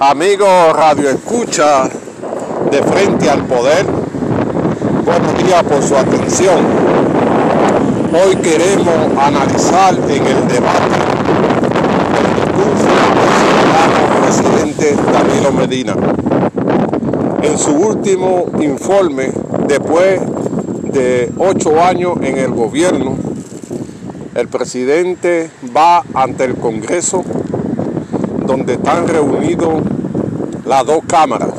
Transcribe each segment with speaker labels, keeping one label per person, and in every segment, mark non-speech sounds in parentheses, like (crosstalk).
Speaker 1: Amigo Radio Escucha de Frente al Poder, buenos días por su atención. Hoy queremos analizar en el debate el discurso del presidente Danilo Medina. En su último informe, después de ocho años en el gobierno, el presidente va ante el Congreso donde están reunidos las dos cámaras.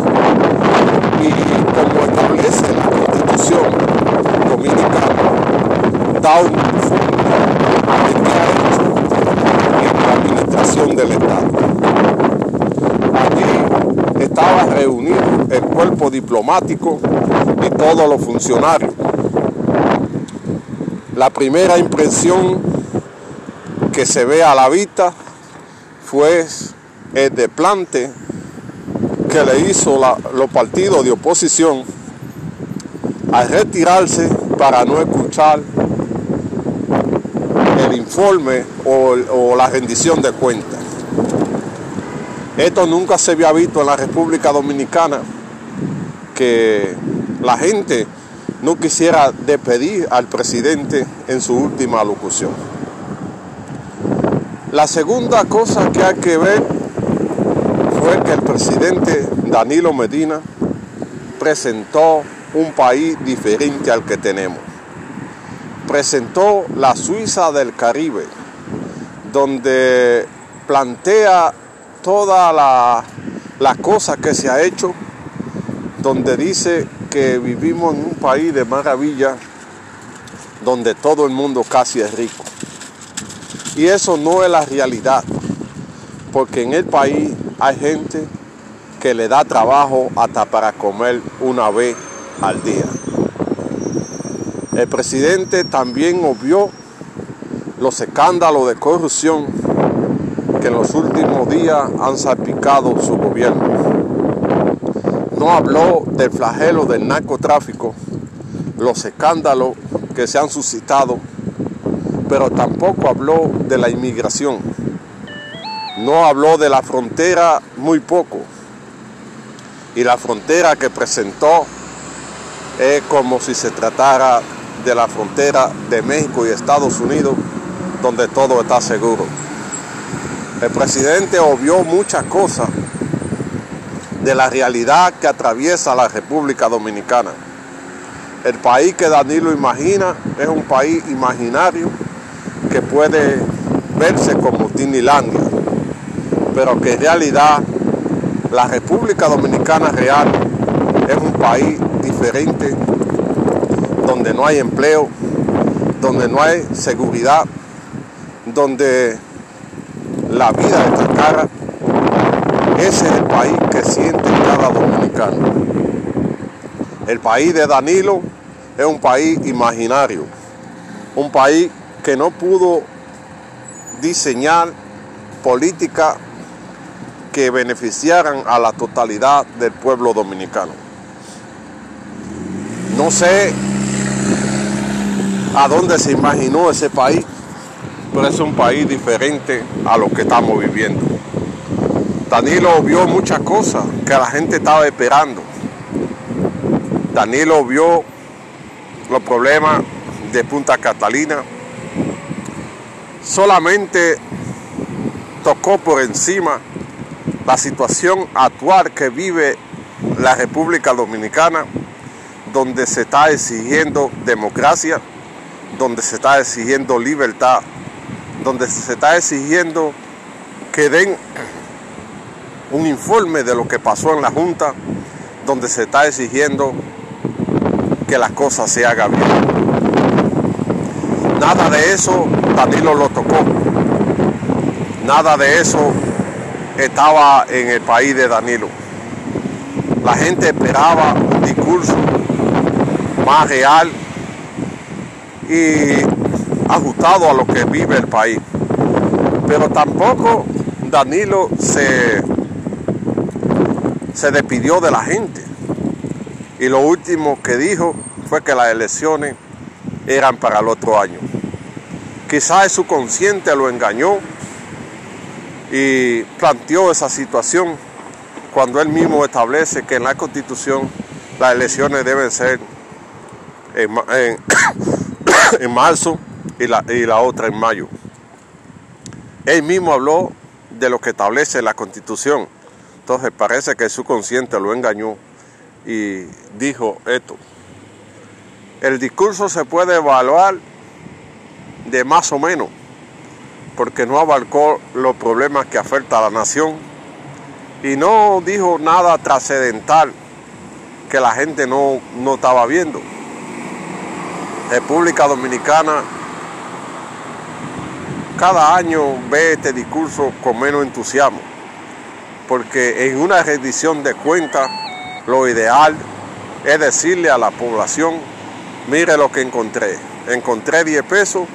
Speaker 1: Y como establece la Constitución Dominicana, da un informe de en la administración del Estado. Allí estaba reunido el cuerpo diplomático y todos los funcionarios. La primera impresión que se ve a la vista fue el desplante que le hizo los partidos de oposición al retirarse para no escuchar el informe o, o la rendición de cuentas. Esto nunca se había visto en la República Dominicana, que la gente no quisiera despedir al presidente en su última locución. La segunda cosa que hay que ver fue que el presidente Danilo Medina presentó un país diferente al que tenemos. Presentó la Suiza del Caribe, donde plantea toda la, la cosa que se ha hecho, donde dice que vivimos en un país de maravilla, donde todo el mundo casi es rico. Y eso no es la realidad, porque en el país hay gente que le da trabajo hasta para comer una vez al día. El presidente también obvió los escándalos de corrupción que en los últimos días han salpicado su gobierno. No habló del flagelo del narcotráfico, los escándalos que se han suscitado, pero tampoco habló de la inmigración. No habló de la frontera muy poco. Y la frontera que presentó es como si se tratara de la frontera de México y Estados Unidos, donde todo está seguro. El presidente obvió muchas cosas de la realidad que atraviesa la República Dominicana. El país que Danilo imagina es un país imaginario que puede verse como Tinilandia, pero que en realidad la República Dominicana real es un país diferente, donde no hay empleo, donde no hay seguridad, donde la vida está cara. Ese es el país que siente cada dominicano. El país de Danilo es un país imaginario, un país que no pudo diseñar políticas que beneficiaran a la totalidad del pueblo dominicano. No sé a dónde se imaginó ese país, pero es un país diferente a lo que estamos viviendo. Danilo vio muchas cosas que la gente estaba esperando. Danilo vio los problemas de Punta Catalina. Solamente tocó por encima la situación actual que vive la República Dominicana, donde se está exigiendo democracia, donde se está exigiendo libertad, donde se está exigiendo que den un informe de lo que pasó en la Junta, donde se está exigiendo que las cosas se hagan bien. Nada de eso Danilo lo tocó. Nada de eso estaba en el país de Danilo. La gente esperaba un discurso más real y ajustado a lo que vive el país. Pero tampoco Danilo se, se despidió de la gente. Y lo último que dijo fue que las elecciones eran para el otro año. Quizás su consciente lo engañó y planteó esa situación cuando él mismo establece que en la constitución las elecciones deben ser (coughs) en, marzo y la, y la otra en mayo. Él mismo habló de lo que establece la constitución. Entonces parece que su consciente lo engañó y dijo esto. El discurso se puede evaluar de más o menos, porque no abarcó los problemas que afecta a la nación y no dijo nada trascendental que la gente no, no estaba viendo. República Dominicana cada año ve este discurso con menos entusiasmo, porque en una rendición de cuentas lo ideal es decirle a la población, mire lo que encontré, encontré 10 pesos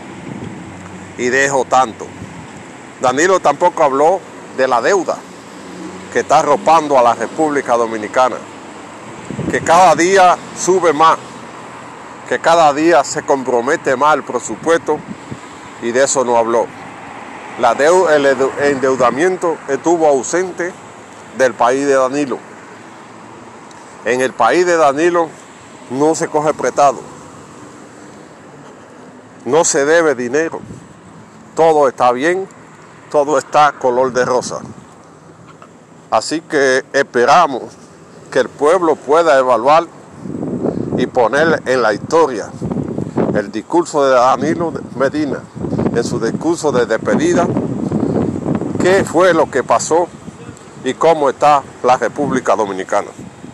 Speaker 1: y dejo tanto. Danilo tampoco habló de la deuda que está arropando a la República Dominicana, que cada día sube más, que cada día se compromete más el presupuesto y de eso no habló. La el endeudamiento estuvo ausente del país de Danilo. En el país de Danilo no se coge prestado, no se debe dinero, todo está bien, todo está color de rosa. Así que esperamos que el pueblo pueda evaluar y poner en la historia el discurso de Danilo Medina en su discurso de despedida qué fue lo que pasó y cómo está la República Dominicana.